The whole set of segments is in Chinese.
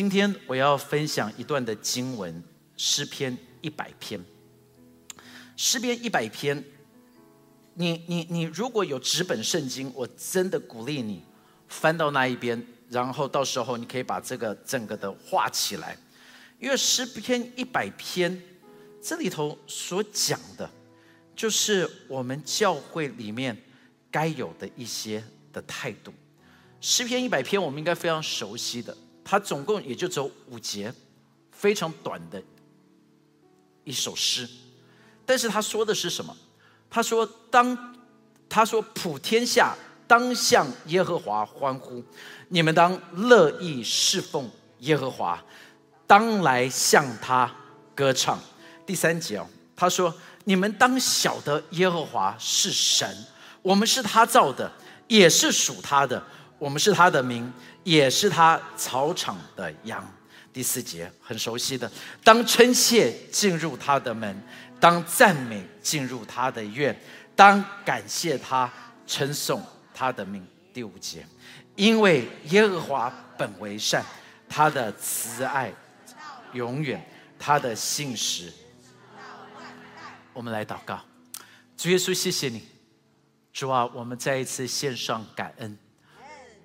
今天我要分享一段的经文，诗篇一百篇。诗篇一百篇，你你你如果有纸本圣经，我真的鼓励你翻到那一边，然后到时候你可以把这个整个的画起来，因为诗篇一百篇这里头所讲的，就是我们教会里面该有的一些的态度。诗篇一百篇我们应该非常熟悉的，它总共也就只有五节，非常短的一首诗。但是他说的是什么？他说：“当他说普天下当向耶和华欢呼，你们当乐意侍奉耶和华，当来向他歌唱。”第三节哦，他说：“你们当晓得耶和华是神，我们是他造的，也是属他的，我们是他的名，也是他草场的羊。”第四节很熟悉的，当称谢进入他的门。当赞美进入他的院，当感谢他，称颂他的名。第五节，因为耶和华本为善，他的慈爱永远，他的信实。我们来祷告，主耶稣，谢谢你，主啊，我们再一次献上感恩，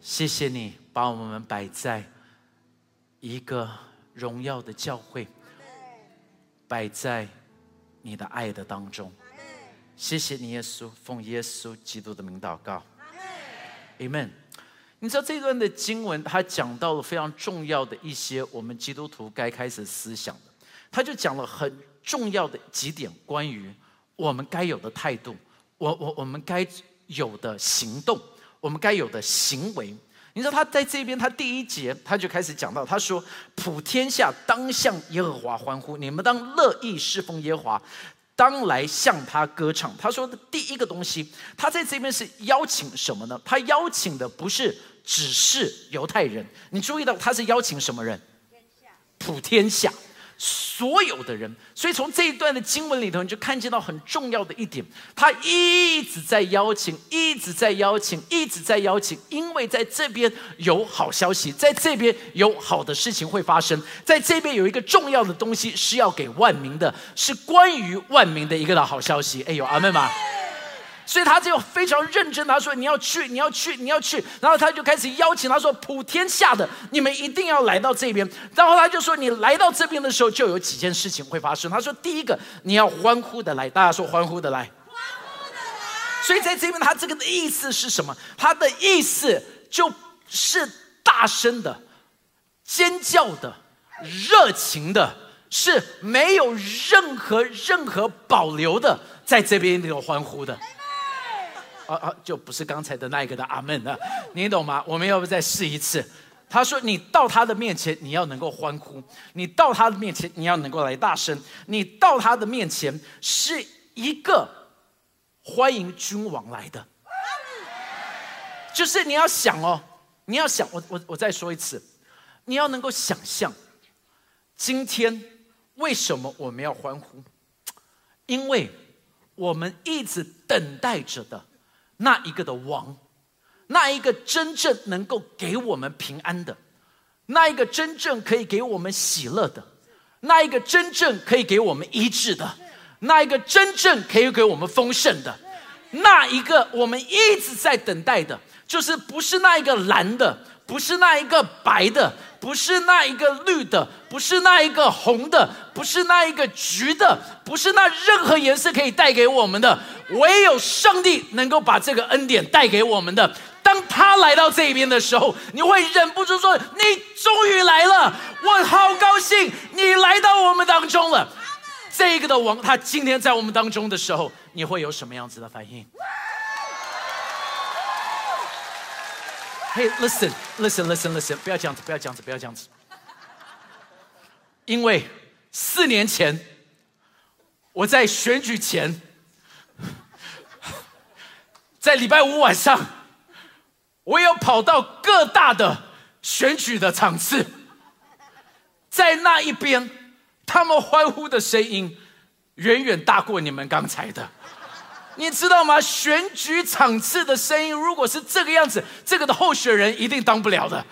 谢谢你把我们摆在一个荣耀的教会，摆在。你的爱的当中，谢谢你，耶稣，奉耶稣基督的名祷告，Amen。你知道这段的经文，它讲到了非常重要的一些我们基督徒该开始思想的，他就讲了很重要的几点关于我们该有的态度，我我我们该有的行动，我们该有的行为。你知道他在这边，他第一节他就开始讲到，他说：“普天下当向耶和华欢呼，你们当乐意侍奉耶和华，当来向他歌唱。”他说的第一个东西，他在这边是邀请什么呢？他邀请的不是只是犹太人，你注意到他是邀请什么人？普天下。所有的人，所以从这一段的经文里头，你就看见到很重要的一点，他一直在邀请，一直在邀请，一直在邀请，因为在这边有好消息，在这边有好的事情会发生，在这边有一个重要的东西是要给万民的，是关于万民的一个的好消息。哎呦，阿门吗？所以他就非常认真，他说：“你要去，你要去，你要去。”然后他就开始邀请他说：“普天下的你们一定要来到这边。”然后他就说：“你来到这边的时候，就有几件事情会发生。”他说：“第一个，你要欢呼的来。”大家说：“欢呼的来。”欢呼的来。所以在这边，他这个的意思是什么？他的意思就是大声的、尖叫的、热情的，是没有任何任何保留的，在这边那个欢呼的。啊啊，就不是刚才的那一个的阿门了，你懂吗？我们要不再试一次？他说：“你到他的面前，你要能够欢呼；你到他的面前，你要能够来大声；你到他的面前，是一个欢迎君王来的。就是你要想哦，你要想，我我我再说一次，你要能够想象，今天为什么我们要欢呼？因为我们一直等待着的。”那一个的王，那一个真正能够给我们平安的，那一个真正可以给我们喜乐的，那一个真正可以给我们医治的，那一个真正可以给我们丰盛的，那一个我们一直在等待的，就是不是那一个蓝的，不是那一个白的，不是那一个绿的，不是那一个红的，不是那一个橘的，不是那任何颜色可以带给我们的。唯有上帝能够把这个恩典带给我们的。当他来到这边的时候，你会忍不住说：“你终于来了，我好高兴，你来到我们当中了。”这个的王，他今天在我们当中的时候，你会有什么样子的反应？Hey, listen, listen, listen, listen！不要这样子，不要这样子，不要这样子。因为四年前，我在选举前。在礼拜五晚上，我有跑到各大的选举的场次，在那一边，他们欢呼的声音远远大过你们刚才的，你知道吗？选举场次的声音如果是这个样子，这个的候选人一定当不了的，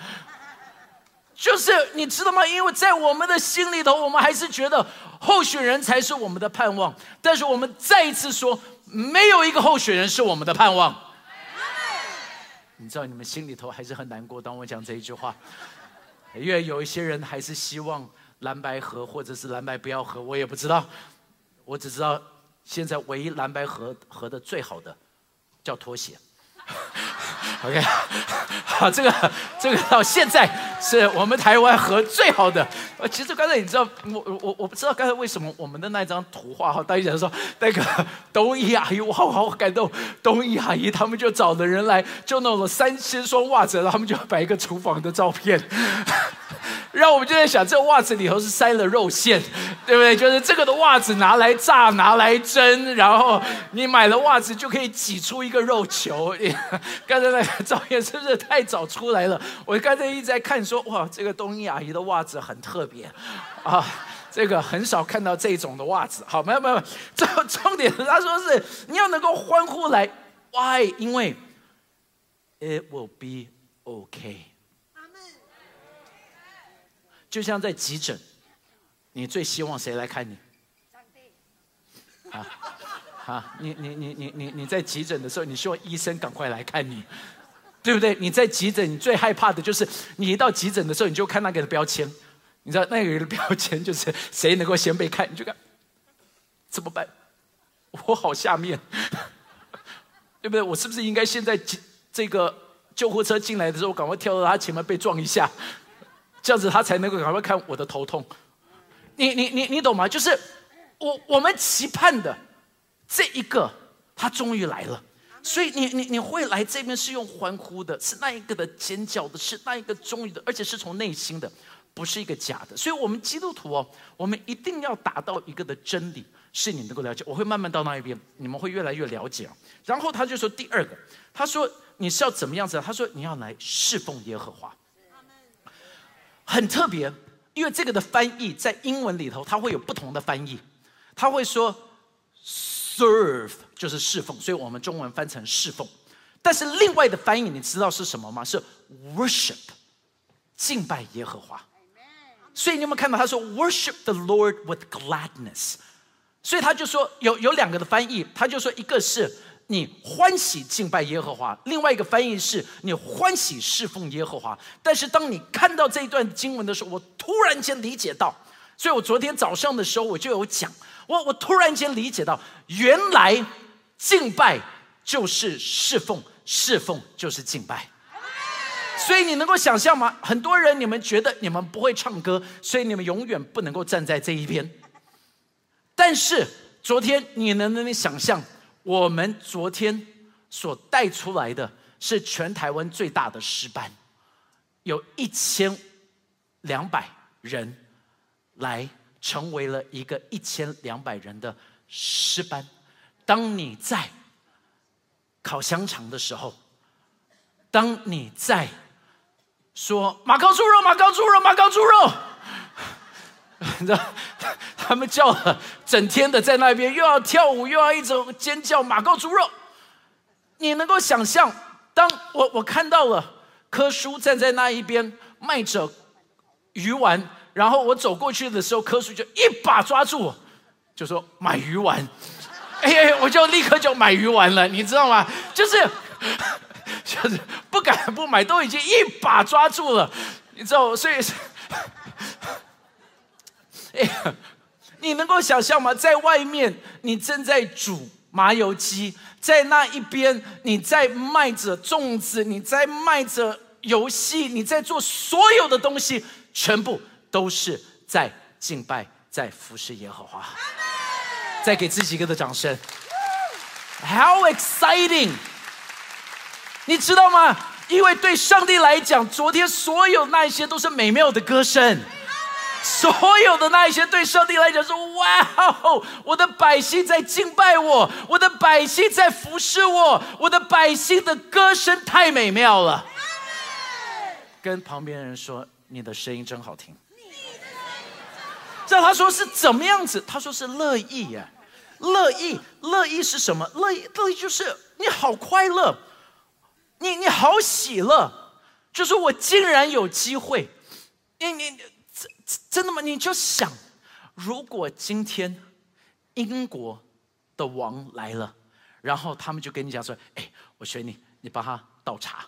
就是你知道吗？因为在我们的心里头，我们还是觉得候选人才是我们的盼望。但是我们再一次说，没有一个候选人是我们的盼望。你知道，你们心里头还是很难过。当我讲这一句话，因为有一些人还是希望蓝白合，或者是蓝白不要合，我也不知道。我只知道，现在唯一蓝白合合的最好的，叫拖鞋。OK，好，这个这个到现在是我们台湾合最好的。呃，其实刚才你知道，我我我不知道刚才为什么我们的那张图画哈，大家说那个东一阿姨，我好好感动。东一阿姨他们就找的人来，就弄了三千双袜子，然后他们就摆一个厨房的照片。让我们就在想，这袜子里头是塞了肉馅，对不对？就是这个的袜子拿来炸，拿来蒸，然后你买了袜子就可以挤出一个肉球。刚才那个照片是不是太早出来了？我刚才一直在看，说哇，这个东一阿姨的袜子很特别 啊，这个很少看到这种的袜子。好，没有没有，重重点他说是你要能够欢呼来，Why？因为 It will be okay。就像在急诊，你最希望谁来看你？啊，啊，你你你你你你在急诊的时候，你希望医生赶快来看你，对不对？你在急诊，你最害怕的就是你一到急诊的时候，你就看那个的标签，你知道那个的标签就是谁能够先被看，你就看怎么办？我好下面，对不对？我是不是应该现在这个救护车进来的时候，赶快跳到他前面被撞一下？这样子他才能够赶快看我的头痛，你你你你懂吗？就是我我们期盼的这一个，他终于来了，所以你你你会来这边是用欢呼的，是那一个的尖叫的，是那一个终于的，而且是从内心的，不是一个假的。所以，我们基督徒哦，我们一定要达到一个的真理，是你能够了解。我会慢慢到那一边，你们会越来越了解。然后他就说第二个，他说你是要怎么样子？他说你要来侍奉耶和华。很特别，因为这个的翻译在英文里头，它会有不同的翻译。他会说 “serve” 就是侍奉，所以我们中文翻成侍奉。但是另外的翻译，你知道是什么吗？是 “worship”，敬拜耶和华。所以你有没有看到他说 “worship the Lord with gladness”？所以他就说有有两个的翻译，他就说一个是。你欢喜敬拜耶和华，另外一个翻译是你欢喜侍奉耶和华。但是当你看到这一段经文的时候，我突然间理解到，所以我昨天早上的时候我就有讲，我我突然间理解到，原来敬拜就是侍奉，侍奉就是敬拜。所以你能够想象吗？很多人你们觉得你们不会唱歌，所以你们永远不能够站在这一边。但是昨天你能不能想象？我们昨天所带出来的是全台湾最大的诗班，有一千两百人来成为了一个一千两百人的诗班。当你在烤香肠的时候，当你在说马高猪肉、马高猪肉、马高猪肉。你知道，他们叫了整天的在那边，又要跳舞，又要一直尖叫，马高猪肉。你能够想象，当我我看到了柯叔站在那一边卖着鱼丸，然后我走过去的时候，柯叔就一把抓住我，就说买鱼丸。哎呀，我就立刻就买鱼丸了，你知道吗？就是 就是不敢不买，都已经一把抓住了，你知道，所以。哎，你能够想象吗？在外面，你正在煮麻油鸡，在那一边，你在卖着粽子，你在卖着游戏，你在做所有的东西，全部都是在敬拜，在服侍耶和华。再给自己一个的掌声。How exciting！你知道吗？因为对上帝来讲，昨天所有那些都是美妙的歌声。所有的那一些对上帝来讲说：“哇哦，我的百姓在敬拜我，我的百姓在服侍我，我的百姓的歌声太美妙了。”跟旁边人说：“你的声音真好听。”知道他说是怎么样子？他说是乐意呀，乐意，乐意是什么？乐意，乐意就是你好快乐，你你好喜乐，就是我竟然有机会。你你真的吗？你就想，如果今天英国的王来了，然后他们就跟你讲说：“哎，我选你，你帮他倒茶。”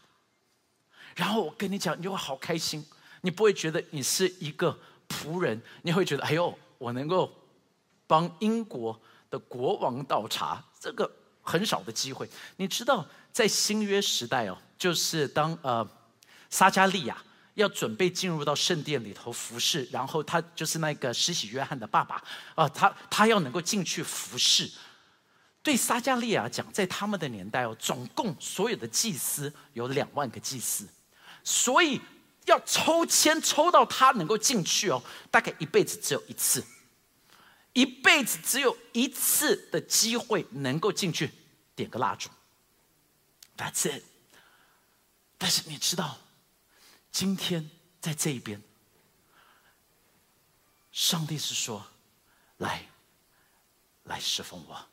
然后我跟你讲，你就会好开心，你不会觉得你是一个仆人，你会觉得：“哎呦，我能够帮英国的国王倒茶，这个很少的机会。”你知道，在新约时代哦，就是当呃撒加利亚。要准备进入到圣殿里头服侍，然后他就是那个施洗约翰的爸爸啊，他他要能够进去服侍。对撒加利亚讲，在他们的年代哦，总共所有的祭司有两万个祭司，所以要抽签抽到他能够进去哦，大概一辈子只有一次，一辈子只有一次的机会能够进去点个蜡烛。That's it。但是你知道？今天在这一边，上帝是说：“来，来侍奉我。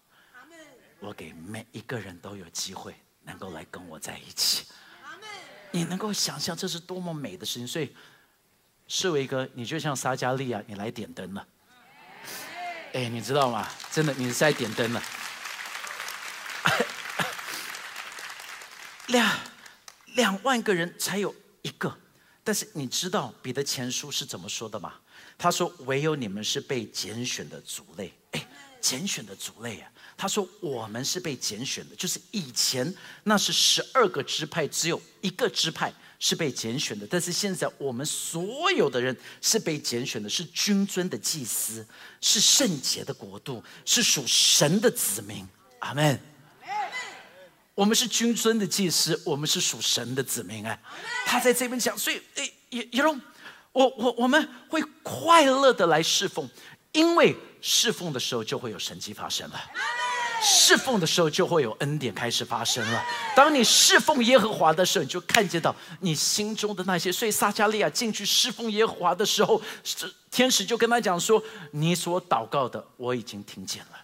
我给每一个人都有机会能够来跟我在一起。你能够想象这是多么美的事情？所以，世伟哥，你就像撒加利亚，你来点灯了。哎，你知道吗？真的，你是在点灯了。两两万个人才有一个。”但是你知道彼得前书是怎么说的吗？他说：“唯有你们是被拣选的族类。”哎，拣选的族类啊！他说：“我们是被拣选的，就是以前那是十二个支派，只有一个支派是被拣选的。但是现在我们所有的人是被拣选的，是君尊的祭司，是圣洁的国度，是属神的子民。”阿门。我们是君尊的祭司，我们是属神的子民啊，他在这边讲，所以诶，也也龙，我我我们会快乐的来侍奉，因为侍奉的时候就会有神迹发生了，侍奉的时候就会有恩典开始发生了。当你侍奉耶和华的时候，你就看见到你心中的那些。所以撒加利亚进去侍奉耶和华的时候，天使就跟他讲说：“你所祷告的，我已经听见了。”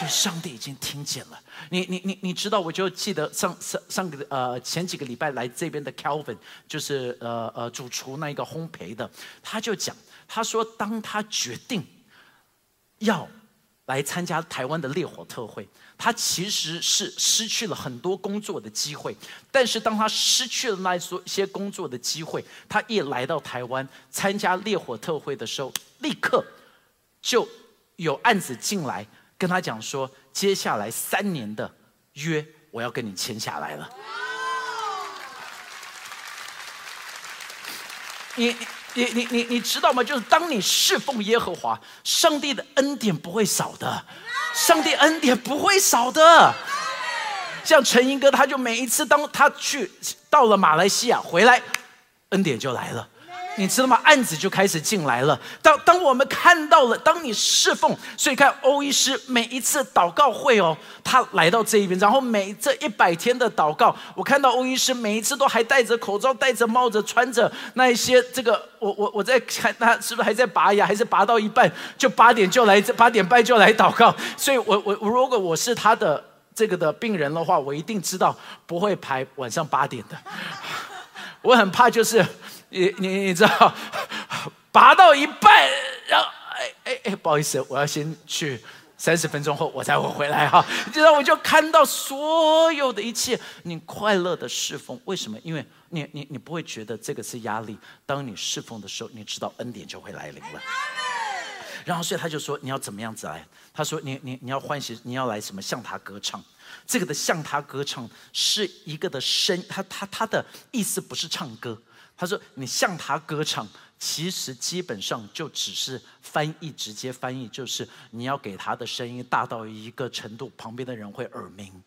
就上帝已经听见了，你你你你知道，我就记得上上上个呃前几个礼拜来这边的 Calvin，就是呃呃主厨那一个烘焙的，他就讲，他说当他决定要来参加台湾的烈火特会，他其实是失去了很多工作的机会，但是当他失去了那一些工作的机会，他一来到台湾参加烈火特会的时候，立刻就有案子进来。跟他讲说，接下来三年的约，我要跟你签下来了。你你你你你知道吗？就是当你侍奉耶和华，上帝的恩典不会少的，上帝恩典不会少的。像陈英哥，他就每一次当他去到了马来西亚回来，恩典就来了。你知道吗？案子就开始进来了。当当我们看到了，当你侍奉，所以看欧医师每一次祷告会哦，他来到这一边，然后每这一百天的祷告，我看到欧医师每一次都还戴着口罩、戴着帽子、穿着那一些这个，我我我在看他是不是还在拔牙，还是拔到一半就八点就来，八点半就来祷告。所以我我如果我是他的这个的病人的话，我一定知道不会排晚上八点的。我很怕就是。你你你知道，拔到一半，然后哎哎哎，不好意思，我要先去，三十分钟后我才会回来哈。你知道，我就看到所有的一切，你快乐的侍奉，为什么？因为你你你不会觉得这个是压力。当你侍奉的时候，你知道恩典就会来临了。然后，所以他就说你要怎么样子来？他说你你你要欢喜，你要来什么？向他歌唱。这个的向他歌唱是一个的声，他他他的意思不是唱歌。他说：“你向他歌唱，其实基本上就只是翻译，直接翻译就是你要给他的声音大到一个程度，旁边的人会耳鸣。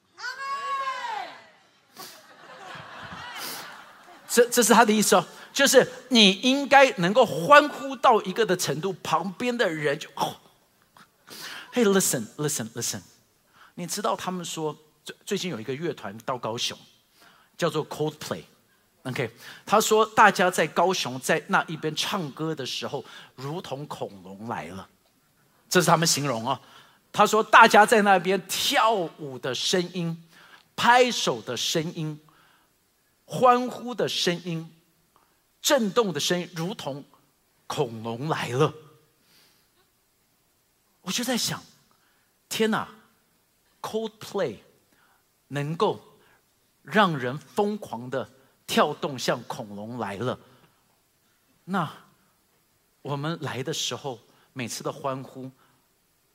这这是他的意思哦，就是你应该能够欢呼到一个的程度，旁边的人就哦，Hey listen listen listen，你知道他们说最最近有一个乐团到高雄，叫做 Coldplay。” OK，他说大家在高雄在那一边唱歌的时候，如同恐龙来了，这是他们形容哦。他说大家在那边跳舞的声音、拍手的声音、欢呼的声音，震动的声音如同恐龙来了。我就在想，天哪，Coldplay 能够让人疯狂的跳动，像恐龙来了。那我们来的时候，每次的欢呼，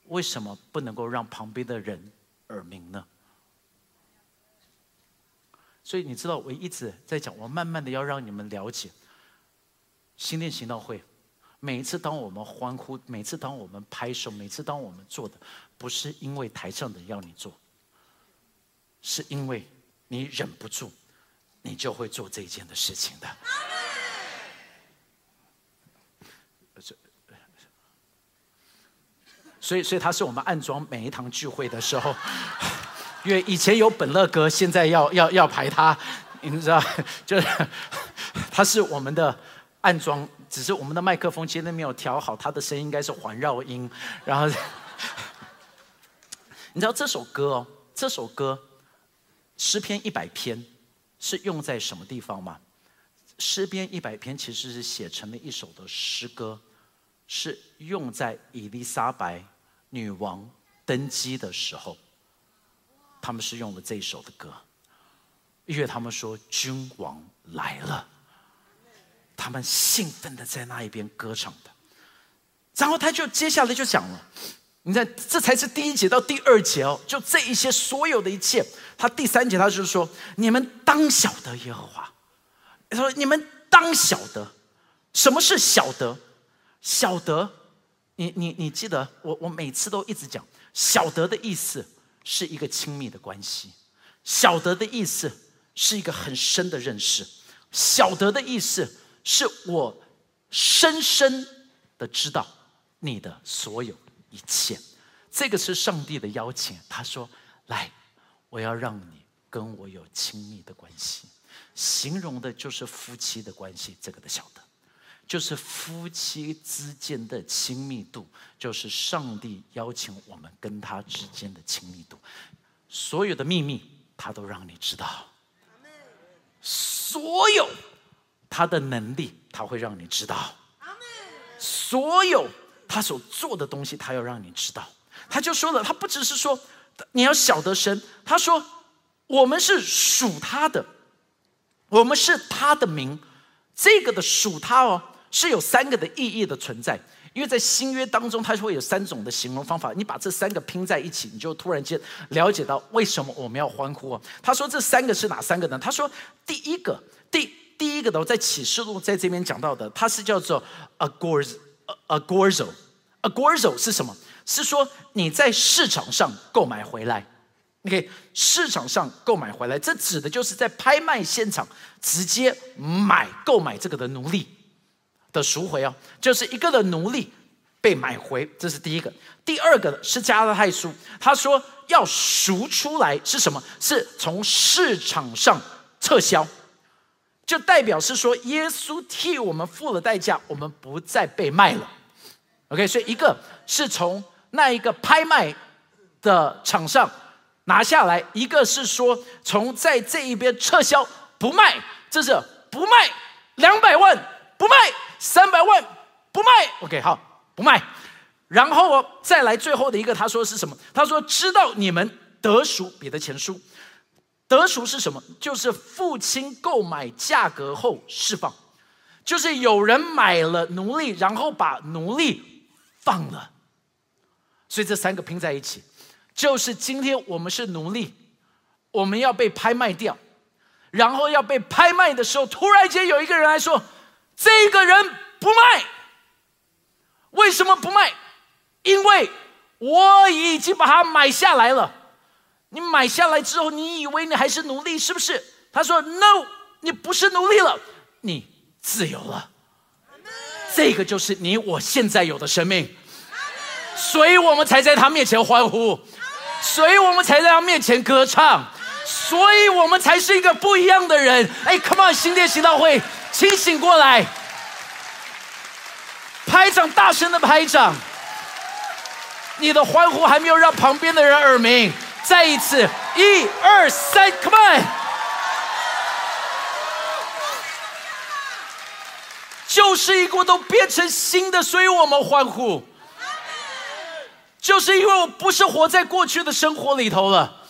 为什么不能够让旁边的人耳鸣呢？所以你知道，我一直在讲，我慢慢的要让你们了解，新店行道会，每一次当我们欢呼，每次当我们拍手，每次当我们做的，不是因为台上的要你做，是因为你忍不住，你就会做这件的事情的。所以，所以他是我们暗装每一堂聚会的时候。因为以前有本乐哥，现在要要要排他，你知道，就是 他是我们的暗装，只是我们的麦克风今天没有调好，他的声音应该是环绕音。然后，你知道这首歌哦，这首歌诗篇一百篇是用在什么地方吗？诗篇一百篇其实是写成了一首的诗歌，是用在伊丽莎白女王登基的时候。他们是用了这一首的歌，因为他们说君王来了，他们兴奋的在那一边歌唱的，然后他就接下来就讲了，你看这才是第一节到第二节哦，就这一些所有的一切，他第三节他就是说你们当晓得耶和华，他说你们当晓得什么是晓得，晓得，你你你记得我我每次都一直讲晓得的意思。是一个亲密的关系，晓得的意思是一个很深的认识，晓得的意思是我深深的知道你的所有。一切，这个是上帝的邀请。他说：“来，我要让你跟我有亲密的关系。”形容的就是夫妻的关系，这个的晓得。就是夫妻之间的亲密度，就是上帝邀请我们跟他之间的亲密度。所有的秘密，他都让你知道；所有他的能力，他会让你知道；所有他所做的东西，他要让你知道。他就说了，他不只是说你要晓得神，他说我们是属他的，我们是他的名。这个的属他哦。是有三个的意义的存在，因为在新约当中，它会有三种的形容方法。你把这三个拼在一起，你就突然间了解到为什么我们要欢呼啊？他说这三个是哪三个呢？他说第一个，第第一个的，在启示录在这边讲到的，它是叫做 a g o r z Agorzo，Agorzo 是什么？是说你在市场上购买回来，OK，市场上购买回来，这指的就是在拍卖现场直接买购买这个的奴隶。的赎回哦，就是一个的奴隶被买回，这是第一个。第二个是加拉太书，他说要赎出来是什么？是从市场上撤销，就代表是说耶稣替我们付了代价，我们不再被卖了。OK，所以一个是从那一个拍卖的场上拿下来，一个是说从在这一边撤销不卖，这是不卖两百万不卖。三百万不卖，OK，好，不卖。然后再来最后的一个，他说是什么？他说知道你们得赎，彼得前书，得赎是什么？就是父亲购买价格后释放，就是有人买了奴隶，然后把奴隶放了。所以这三个拼在一起，就是今天我们是奴隶，我们要被拍卖掉，然后要被拍卖的时候，突然间有一个人来说。这个人不卖，为什么不卖？因为我已经把他买下来了。你买下来之后，你以为你还是奴隶是不是？他说：“No，你不是奴隶了，你自由了。”这个就是你我现在有的生命，所以我们才在他面前欢呼，所以我们才在他面前歌唱，所以我们才是一个不一样的人。哎，Come on，新店行道会。清醒过来，拍掌，大声的拍掌！你的欢呼还没有让旁边的人耳鸣。再一次，一二三，Come on！旧事一过都变成新的，所以我们欢呼。就是因为我不是活在过去的生活里头了，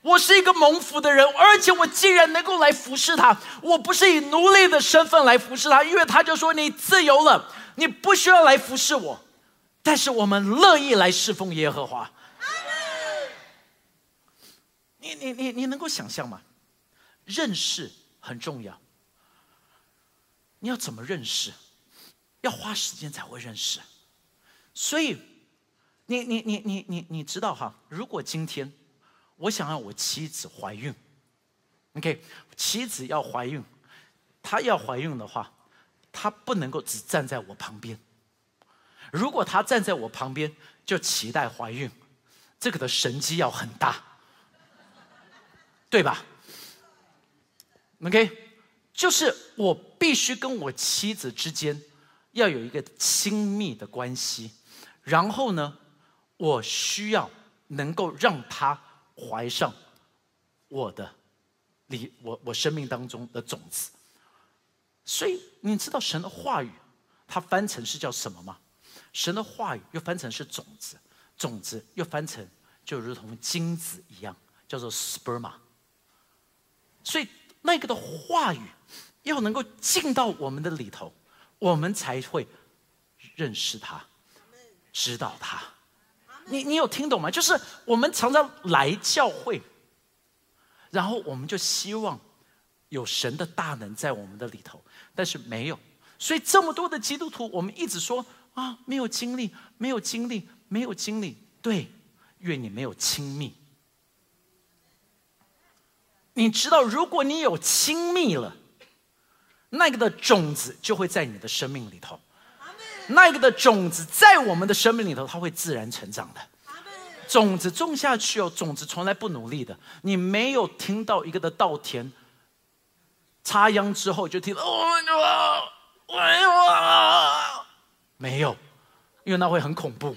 我是一个蒙福的人，而且我竟然能够来服侍他。我不是以奴隶的身份来服侍他，因为他就说你自由了，你不需要来服侍我。但是我们乐意来侍奉耶和华。你你你你能够想象吗？认识很重要。你要怎么认识？要花时间才会认识。所以，你你你你你你知道哈？如果今天我想让我妻子怀孕，OK，妻子要怀孕，她要怀孕的话，她不能够只站在我旁边。如果她站在我旁边就期待怀孕，这个的神机要很大，对吧？OK。就是我必须跟我妻子之间要有一个亲密的关系，然后呢，我需要能够让她怀上我的你我我生命当中的种子。所以你知道神的话语，它翻成是叫什么吗？神的话语又翻成是种子，种子又翻成就如同精子一样，叫做 sperma。所以那个的话语。要能够进到我们的里头，我们才会认识他，知道他。你你有听懂吗？就是我们常常来教会，然后我们就希望有神的大能在我们的里头，但是没有。所以这么多的基督徒，我们一直说啊，没有经历，没有经历，没有经历。对，愿你没有亲密。你知道，如果你有亲密了。那个的种子就会在你的生命里头，那个的种子在我们的生命里头，它会自然成长的。种子种下去哦，种子从来不努力的。你没有听到一个的稻田插秧之后就听到哦，哎呦，没有，因为那会很恐怖，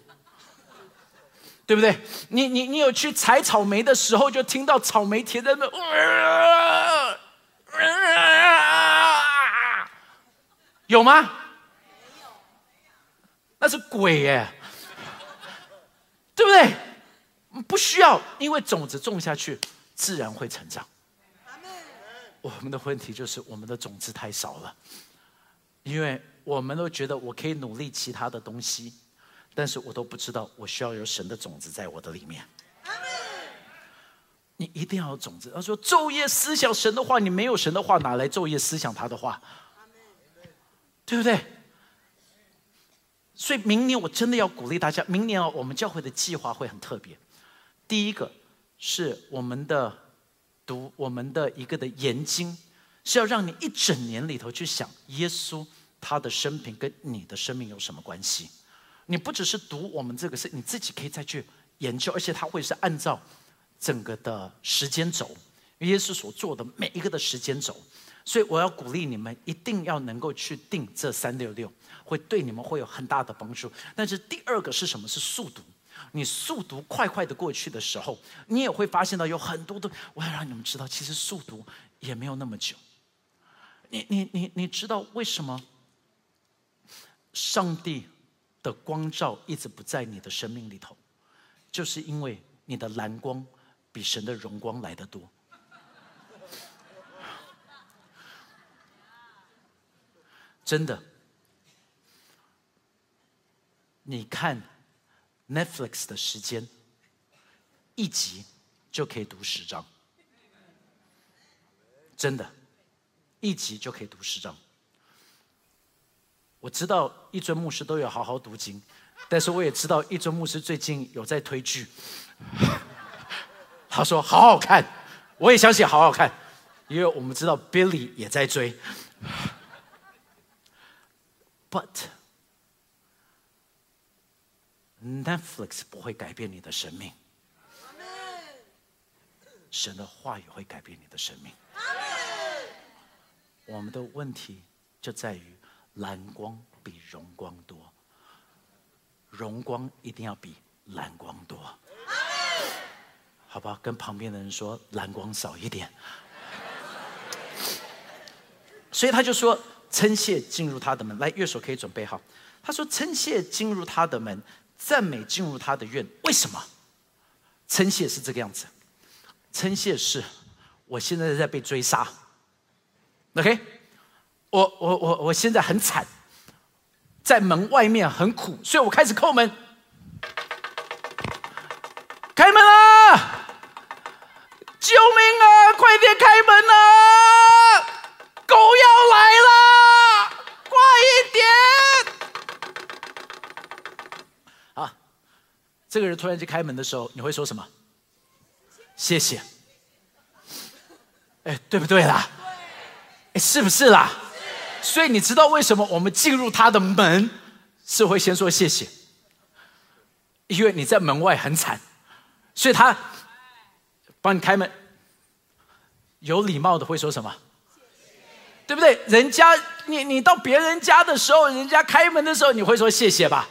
对不对？你你你有去采草莓的时候，就听到草莓田在那。有吗？没有，那是鬼耶，对不对？不需要，因为种子种下去，自然会成长。我们的问题就是我们的种子太少了，因为我们都觉得我可以努力其他的东西，但是我都不知道我需要有神的种子在我的里面。你一定要有种子。他说昼夜思想神的话，你没有神的话，哪来昼夜思想他的话？对不对？所以明年我真的要鼓励大家，明年啊，我们教会的计划会很特别。第一个是我们的读我们的一个的研经，是要让你一整年里头去想耶稣他的生平跟你的生命有什么关系。你不只是读我们这个，是你自己可以再去研究，而且它会是按照整个的时间轴，耶稣所做的每一个的时间轴。所以我要鼓励你们，一定要能够去定这三六六，会对你们会有很大的帮助。但是第二个是什么？是速读。你速读快快的过去的时候，你也会发现到有很多的。我要让你们知道，其实速读也没有那么久。你你你你知道为什么上帝的光照一直不在你的生命里头？就是因为你的蓝光比神的荣光来得多。真的，你看 Netflix 的时间，一集就可以读十章，真的，一集就可以读十章。我知道一尊牧师都有好好读经，但是我也知道一尊牧师最近有在推剧，他说好好看，我也相信好好看，因为我们知道 Billy 也在追。But Netflix 不会改变你的生命，神的话语会改变你的生命。我们的问题就在于蓝光比荣光多，荣光一定要比蓝光多，好吧？跟旁边的人说蓝光少一点。所以他就说。称谢进入他的门。来，乐手可以准备好。他说：“称谢进入他的门，赞美进入他的院。为什么？称谢是这个样子。称谢是，我现在在被追杀。OK，我我我我现在很惨，在门外面很苦，所以我开始叩门。开门啊！救命啊！快点开门啊！狗要来了，快一点！”啊这个人突然间开门的时候，你会说什么？谢谢。哎，对不对啦？哎，是不是啦？所以你知道为什么我们进入他的门是会先说谢谢？因为你在门外很惨，所以他帮你开门。有礼貌的会说什么？对不对？人家你你到别人家的时候，人家开门的时候，你会说谢谢吧？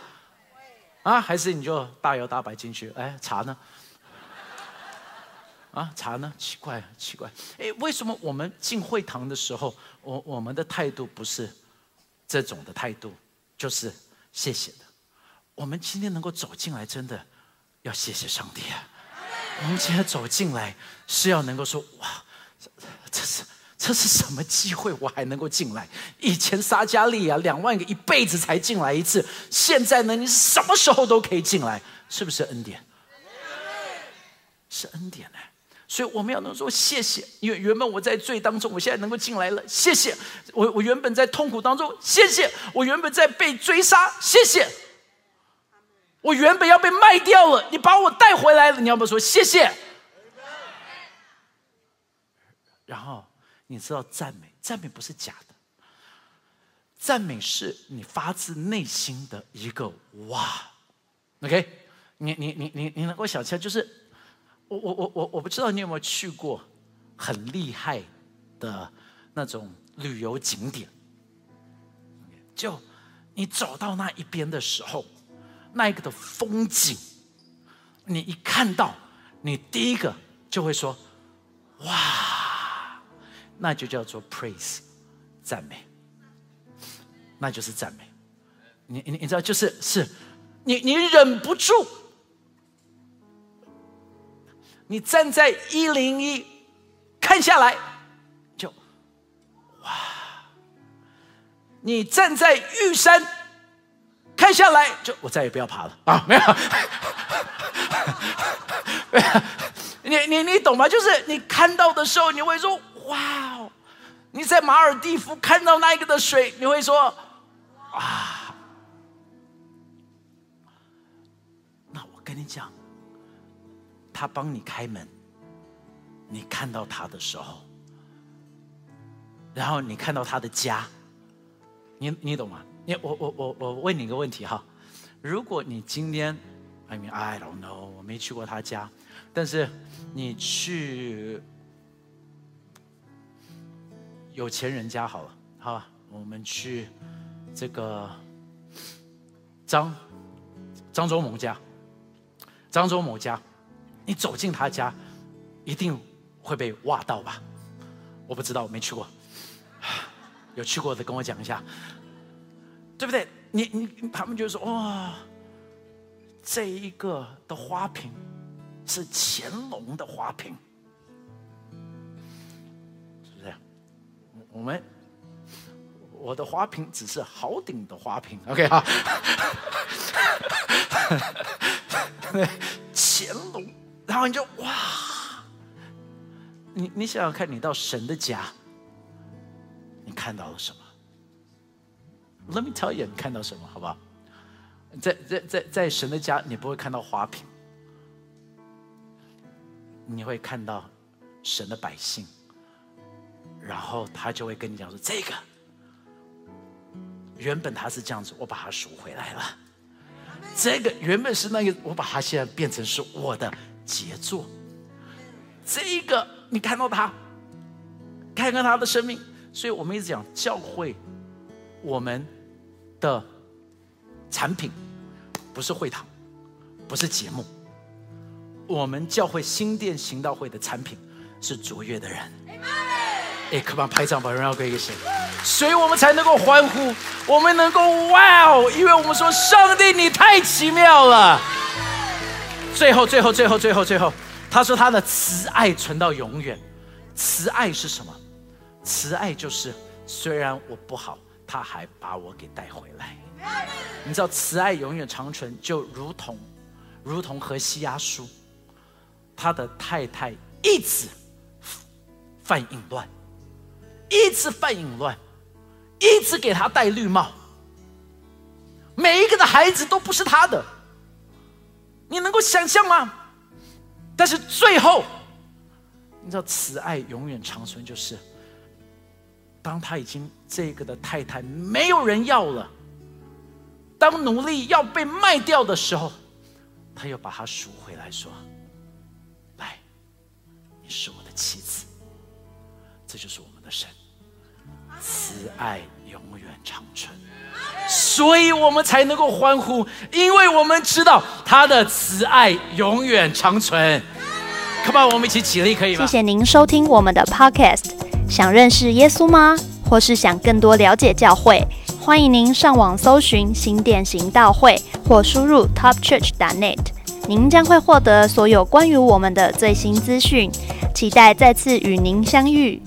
啊，还是你就大摇大摆进去？哎，茶呢？啊，茶呢？奇怪，奇怪。哎，为什么我们进会堂的时候，我我们的态度不是这种的态度，就是谢谢的？我们今天能够走进来，真的要谢谢上帝啊！我们今天走进来是要能够说，哇，这是。这是什么机会？我还能够进来？以前撒加利亚两万个一辈子才进来一次，现在呢？你什么时候都可以进来，是不是恩典？是恩典呢。所以我们要能说谢谢，因为原本我在罪当中，我现在能够进来了，谢谢。我我原本在痛苦当中，谢谢。我原本在被追杀，谢谢。我原本要被卖掉了，你把我带回来了，你要不要说谢谢？然后。你知道赞美，赞美不是假的，赞美是你发自内心的一个哇，OK？你你你你你能够想象，就是我我我我我不知道你有没有去过很厉害的那种旅游景点，就你走到那一边的时候，那一个的风景，你一看到，你第一个就会说哇。那就叫做 praise，赞美，那就是赞美。你你你知道，就是是，你你忍不住，你站在一零一看下来，就哇！你站在玉山看下来，就我再也不要爬了啊！没有，你你你懂吗？就是你看到的时候，你会说。哇哦！你在马尔蒂夫看到那一个的水，你会说：“哇！”那我跟你讲，他帮你开门，你看到他的时候，然后你看到他的家，你你懂吗？你我我我我问你一个问题哈，如果你今天，I mean I don't know，我没去过他家，但是你去。有钱人家好了，好吧，我们去这个张张忠谋家，张忠谋家，你走进他家，一定会被挖到吧？我不知道，我没去过，有去过的跟我讲一下，对不对？你你他们就说哇，这一个的花瓶是乾隆的花瓶。是不是我们我的花瓶只是好顶的花瓶，OK 哈。乾隆，然后你就哇，你你想想看，你到神的家，你看到了什么？Let me tell you，你看到什么？好不好？在在在在神的家，你不会看到花瓶，你会看到神的百姓。然后他就会跟你讲说：“这个原本他是这样子，我把它赎回来了。这个原本是那个，我把它现在变成是我的杰作。这一个你看到他，看看他的生命。所以我们一直讲教会，我们的产品不是会堂，不是节目。我们教会新店行道会的产品是卓越的人。”哎，可把拍照把荣耀归给谁？所以我们才能够欢呼，我们能够哇哦，因为我们说上帝你太奇妙了。最后，最后，最后，最后，最后，他说他的慈爱存到永远。慈爱是什么？慈爱就是虽然我不好，他还把我给带回来。你知道慈爱永远长存，就如同如同何西亚书，他的太太一直犯淫乱，一直犯淫乱，一直给他戴绿帽，每一个的孩子都不是他的。想象吗？但是最后，你知道慈爱永远长存，就是当他已经这个的太太没有人要了，当奴隶要被卖掉的时候，他又把他赎回来，说：“来，你是我的妻子。”这就是我们的神，慈爱永远长存。所以我们才能够欢呼，因为我们知道他的慈爱永远长存。Come on，我们一起起立，可以吗？谢谢您收听我们的 Podcast。想认识耶稣吗？或是想更多了解教会？欢迎您上网搜寻新店行道会，或输入 topchurch.net，您将会获得所有关于我们的最新资讯。期待再次与您相遇。